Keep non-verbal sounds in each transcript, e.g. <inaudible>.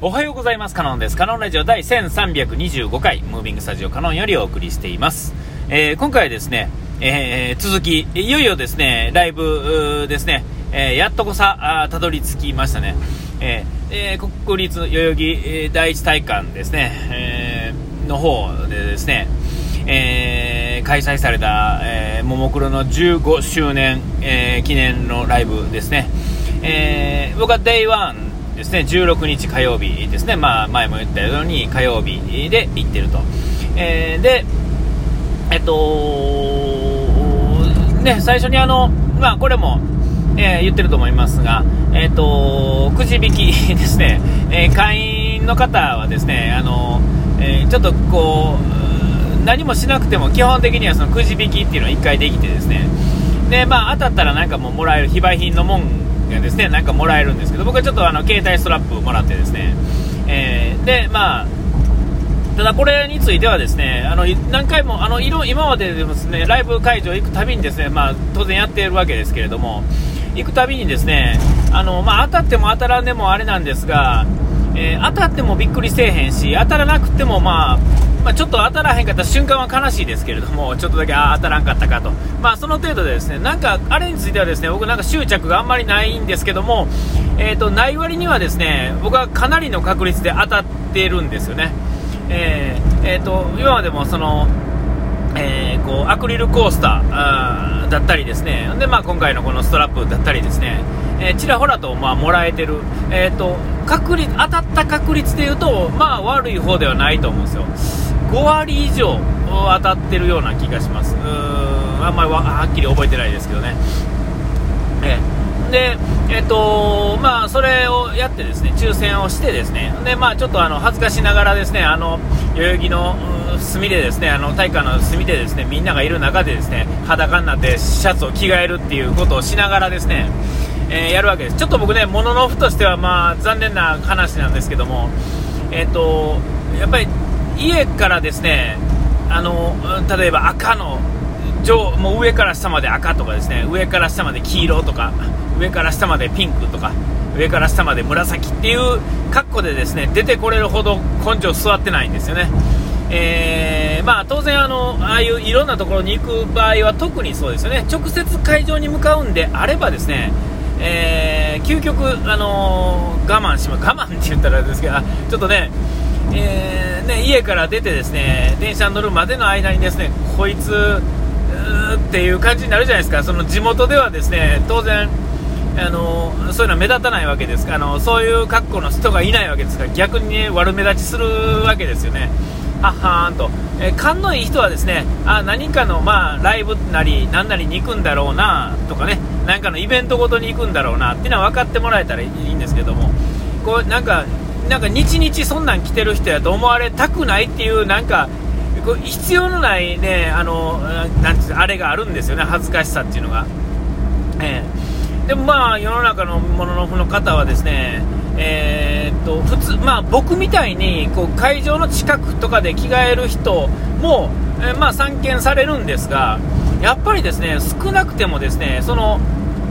おはようございます。カノンです。カノンラジオ第1325回、ムービングスタジオカノンよりお送りしています。えー今回はですね、えー続き、いよいよですね、ライブですね、えーやっとこさ、あーたどり着きましたね。えーえー国立代々木えー第一体育館ですね、えーの方でですね、えー開催された、えーももクロの15周年、えー記念のライブですね。えー僕は Day1 ですね、16日火曜日ですね、まあ、前も言ったように火曜日で行ってると。えーで、えっと、ね、最初にあの、まあ、これも、えー言ってると思いますが、えっと、くじ引き <laughs> ですね、えー会員の方はですね、あの、えちょっとこう、何もしなくても基本的にはそのくじ引きっていうのを1回できてですね、で、まあ、当たったらなんかもうもらえる非売品のもんですね、なんかもらえるんですけど、僕はちょっとあの、携帯ストラップもらってですね、えーで、まあ、ただこれについてはですね、あの何回もあの今まででですねライブ会場行くたびにですね、まあ当然やっているわけですけれども、行くたびにですね、あのまあ当たっても当たらんでもあれなんですが、えー当たってもびっくりせえへんし、当たらなくてもまあ。まあ、ちょっと当たらへんかった瞬間は悲しいですけれども、<laughs> ちょっとだけあ当たらんかったかと、まあ、その程度でですね、なんかあれについてはですね、僕なんか執着があんまりないんですけども、えー、とない割にはですね、僕はかなりの確率で当たってるんですよね。えーえーと今までもその、えーこうアクリルコースターだったりですね。で、まあ、今回のこのストラップだったりですね、えーちらほらと、まあ、もらえてる、えー、と確率当たった確率でいうと、まあ、悪い方ではないと思うんですよ。5割以上当たってるような気がします。うーんあんまりはっきり覚えてないですけどね。えで、えっとまあ、それをやってですね抽選をしてですね。で、まあ、ちょっとあの恥ずかしながらですねあの代々木の隅でですねあの体育館の隅でですねみんながいる中でですね裸になってシャツを着替えるっていうことをしながらですね、えーやるわけです。ちょっと僕ねもののふとしてはまあ残念な話なんですけどもえっとやっぱり家からですねあの例えば赤の上もう上から下まで赤とかですね上から下まで黄色とか上から下までピンクとか上から下まで紫っていう格好でですね出てこれるほど根性座ってないんですよね。えーまあ、当然あの、ああいういろんなところに行く場合は特にそうですよね、直接会場に向かうんであればですね、えー究極、あのー我慢します、我慢って言ったらですけど、ちょっとね、えーね、家から出てですね電車に乗るまでの間にですねこいつっていう感じになるじゃないですか。その地元ではですね当然あのそういうのは目立たないわけです。あのそういう格好の人がいないわけですから逆に、ね、悪目立ちするわけですよね。はっはーんと、え勘のいい人はですねあ何かの、まあ、ライブなり何なりに行くんだろうなとかね何かのイベントごとに行くんだろうなっていうのは分かってもらえたらいいんですけども。こうなんかなんか日々そんなん着てる人やと思われたくないっていうなんか必要のないねあのなんていうのあれがあるんですよね恥ずかしさっていうのが。ええでもまあ世の中のもののふの方はですね、えーっと普通まあ僕みたいにこう会場の近くとかで着替える人も、えーまあ散見されるんですがやっぱりですね少なくてもですねその、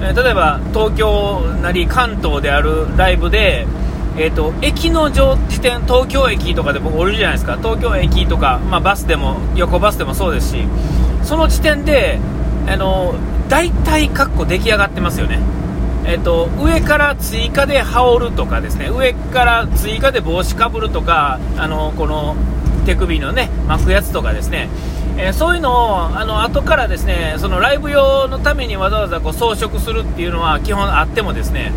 え例えば東京なり関東であるライブでえー、と駅の上時点東京駅とかで僕降りるじゃないですか。東京駅とか、まあ、バスでも横バスでもそうですし。その時点であの大体括弧出来上がってますよね、えー、と上から追加で羽織るとかですね。上から追加で帽子かぶるとかあのこの手首のね巻くやつとかですね。えーそういうのをあの後からですねそのライブ用のためにわざわざこう装飾するっていうのは基本あってもですね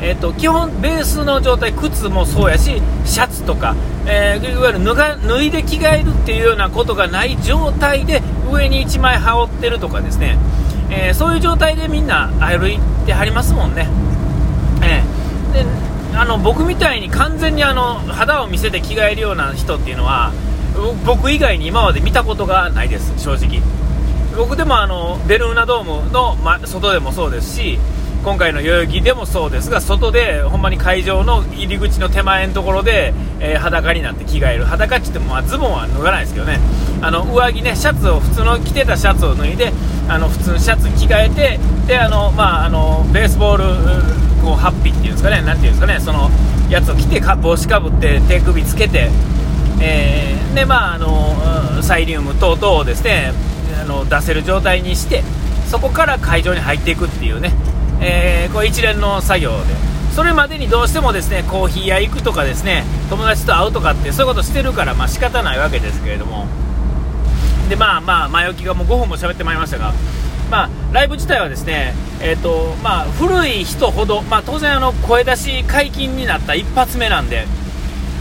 えー、と基本、ベースの状態靴もそうやしシャツとか、えーいわゆる脱が脱いで着替えるっていうようなことがない状態で上に1枚羽織ってるとかですね、えーそういう状態でみんな歩いてはりますもんね。えーであの僕みたいに完全にあの肌を見せて着替えるような人っていうのは僕以外に今まで見たことがないです、正直。僕でもあのベルーナドームの、ま、外でもそうですし今回の代々木でもそうですが外でほんまに会場の入り口の手前のところで、えー裸になって着替える。裸って言っても、まあ、ズボンは脱がないですけどね。あの上着ねシャツを普通の着てたシャツを脱いであの普通のシャツ着替えてであの、まあ、あのベースボールこうハッピーっていうんですかね。なていうんですかね。そのやつを着てか帽子かぶって手首つけて、えー、でまああのサイリウム等々をですねあの出せる状態にしてそこから会場に入っていくっていうね、えー、こう一連の作業で。それまでにどうしてもですねコーヒー屋行くとかですね友達と会うとかってそういうことしてるからまあ仕方ないわけですけれども。でまあまあ前置きがもう5分も喋ってまいりましたがまあ、ライブ自体はですね、えーとまあ、古い人ほど、まあ、当然あの声出し解禁になった一発目なんで、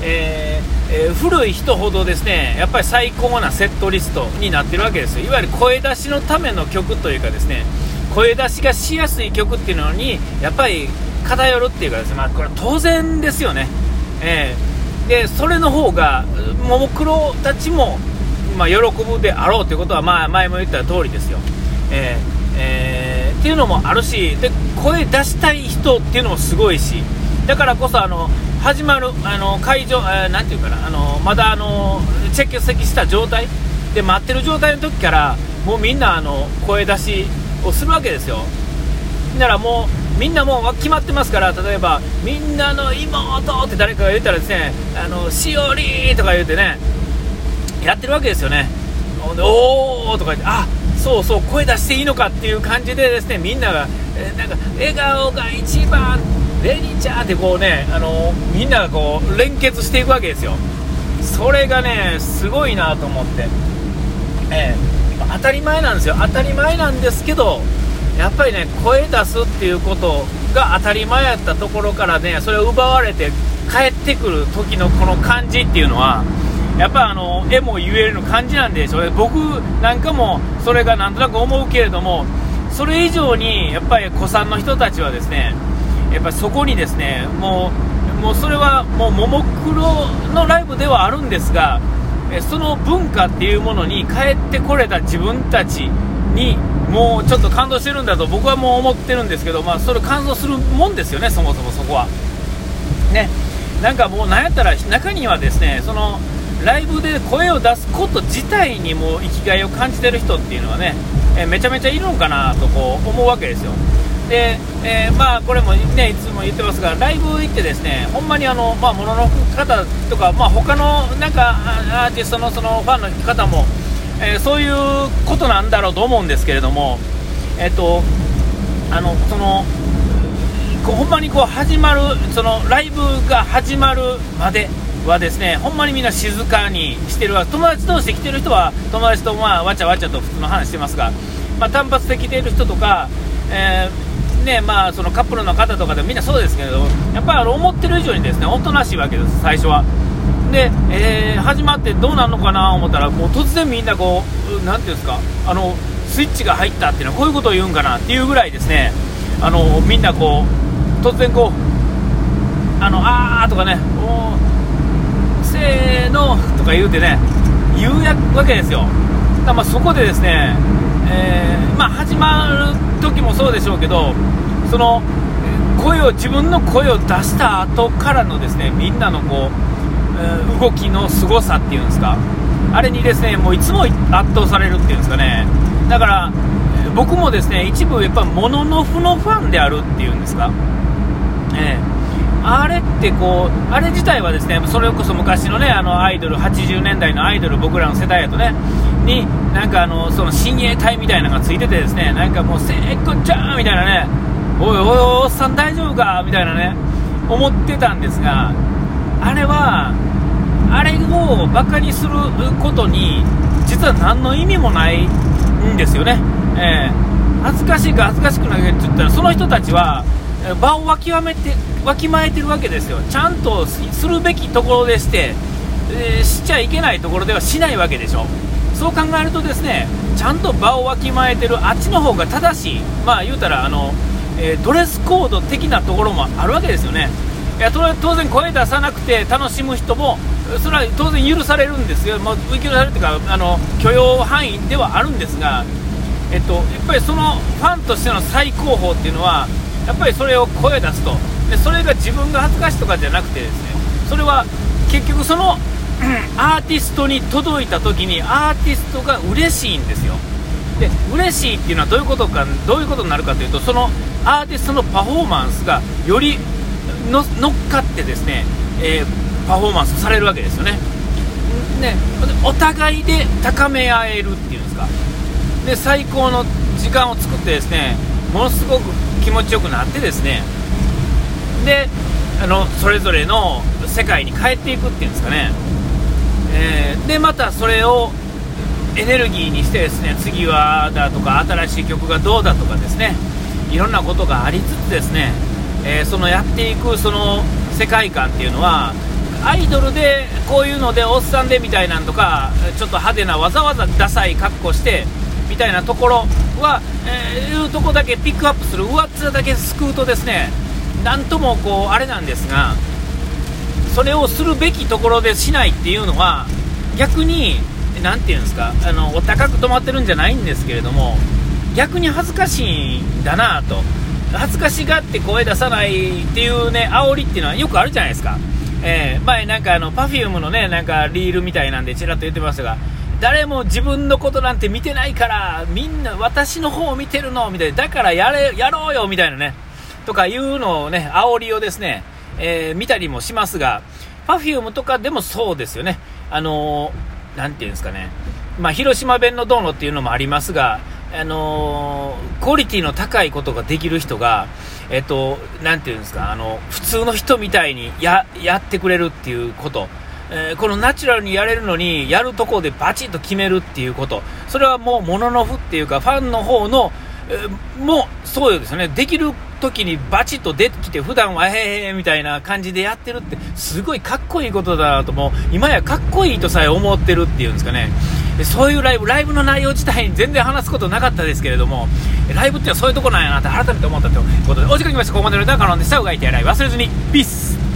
えーえー、古い人ほどですねやっぱり最高なセットリストになってるわけですいわゆる声出しのための曲というかですね声出しがしやすい曲っていうのにやっぱり偏るっていうかですね、まあ、これ当然ですよね、えー、でそれの方がももクロたちも、まあ、喜ぶであろうということは、まあ、前も言った通りですよ。えーえー、っていうのもあるしで声出したい人っていうのもすごいしだからこそあの始まるあの会場、えー、ていうかなあのまだあのチェック席した状態で待ってる状態の時からもうみんなあの声出しをするわけですよ。だからもうみんなもう決まってますから例えばみんなの妹って誰かが言ったらですねあのしおりとか言うてねやってるわけですよね。おおとか言ってあそうそう声出していいのかっていう感じでですねみんなが、え、なんか笑顔が一番レニちゃんってこうねあの、みんながこう連結していくわけですよ。それがねすごいなと思って、えー、当たり前なんですよ。当たり前なんですけどやっぱりね声出すっていうことが当たり前やったところからねそれを奪われて帰ってくる時のこの感じっていうのはやっぱあの絵も言える感じなんでしょうね、僕なんかもそれがなんとなく思うけれども、それ以上にやっぱり古参の人たちはですね、やっぱそこにですね、もう、もうそれはもうももクロのライブではあるんですが、その文化っていうものに帰ってこれた自分たちにもうちょっと感動してるんだと僕はもう思ってるんですけど、まあ、それ感動するもんですよね、そもそもそこは。ね、なんかもうなんやったら中にはですねそのライブで声を出すこと自体にも生きがいを感じてる人っていうのはね、え、めちゃめちゃいるのかなとこう思うわけですよ。で、えー、まあこれもねいつも言ってますがライブ行ってですねほんまにあのまあものの方とかまあ他のなんかアーティストのそのファンの方も、えー、そういうことなんだろうと思うんですけれどもえっ、とあのそのこうほんまにこう始まるそのライブが始まるまではですねほんまにみんな静かにしてるわ友達同士で来てる人は友達とまあわちゃわちゃと普通の話してますが、まあ、単発で来てる人とか、ねまあ、そのカップルの方とかでもみんなそうですけどやっぱり思ってる以上にですねおとなしいわけです最初は。で、えー、始まってどうなるのかなと思ったらもう突然みんなこう何ていうんですかあのスイッチが入ったっていうのはこういうことを言うんかなっていうぐらいですねあのみんなこう突然こうあのあーとかねせーのとか言うてね、言うわけですよ。だまそこでですね、えー、まあ、始まる時もそうでしょうけど、その声を自分の声を出した後からのですねみんなのこう、え、動きの凄さっていうんですか、あれにですねもういつも圧倒されるっていうんですかね、だから僕もですね一部やっぱモノノフのファンであるっていうんですか。えーあれってこう、あれ自体はですね、それこそ昔のね、あのアイドル、80年代のアイドル、僕らの世代やとね、に、なんかあの、その親衛隊みたいなのがついててですね、なんかもう、せっこちゃんみたいなね、おいおいおっさん大丈夫か？みたいなね、思ってたんですが、あれは、あれをバカにすることに、実は何の意味もないんですよね。えー、恥ずかしいか恥ずかしくないかって言ったら、その人たちは、場をわきめてわきまえてるわけですよ、ちゃんとするべきところでして、えー、しちゃいけないところではしないわけでしょ、そう考えると、ですねちゃんと場をわきまえてるあっちの方が正しい、まあ言うたらあの、えー、ドレスコード的なところもあるわけですよね。いや当然、声出さなくて楽しむ人も、それは当然許されるんですよ、まあ、許されるというかあの許容範囲ではあるんですが、えっと、やっぱりそのファンとしての最高峰っていうのは、やっぱりそれを声出すと。でそれが自分が恥ずかしいとかじゃなくてですねそれは結局そのアーティストに届いた時にアーティストが嬉しいんですよ。で嬉しいっていうのはどういうことかどういうことになるかというとそのアーティストのパフォーマンスがより乗っかってですね、えー、パフォーマンスされるわけですよね。ねお互いで高め合えるっていうんですか。で最高の時間を作ってですねものすごく気持ちよくなってですね。であのそれぞれの世界に帰っていくっていうんですかね、えー、でまたそれをエネルギーにしてですね次はだとか新しい曲がどうだとかですね。いろんなことがありつつですね、えー、そのやっていくその世界観っていうのはアイドルでこういうのでおっさんでみたいなんとかちょっと派手なわざわざダサい格好してみたいなところは、えー、いうとこだけピックアップする上っ面だけ救うとですね。なんともこうあれなんですがそれをするべきところでしないっていうのは逆に何て言うんですかあのお高く止まってるんじゃないんですけれども逆に恥ずかしいんだなと。恥ずかしがって声出さないっていうね煽りっていうのはよくあるじゃないですか、えー、前なんかあの Perfume のねなんかリールみたいなんでちらっと言ってましたが誰も自分のことなんて見てないからみんな私の方を見てるのみたいな。だからやれやろうよみたいなね。とかいうのをね煽りをですね、えー、見たりもしますが Perfume とかでもそうですよね。あのー、ていうんですかね。まあ、広島弁のどうのっていうのもありますが、あのー、クオリティの高いことができる人が、えっと、なんていうんですか、あの、普通の人みたいにや、やってくれるっていうこと。えー、このナチュラルにやれるのに、やるところでバチッと決めるっていうこと。それはもう、もののふっていうか、ファンの方の、えー、もう、そうですよね。できる時にバチッと出てきて、普段はへえへみたいな感じでやってるって、すごいかっこいいことだなと、もう、今やかっこいいとさえ思ってるっていうんですかね。そういうライブ、ライブの内容自体に全然話すことなかったですけれども、ライブってのはそういうとこなんやなって改めて思ったということで、お時間来ました。ここまでの歌はカノンでした。うがいてやらい忘れずに。ピース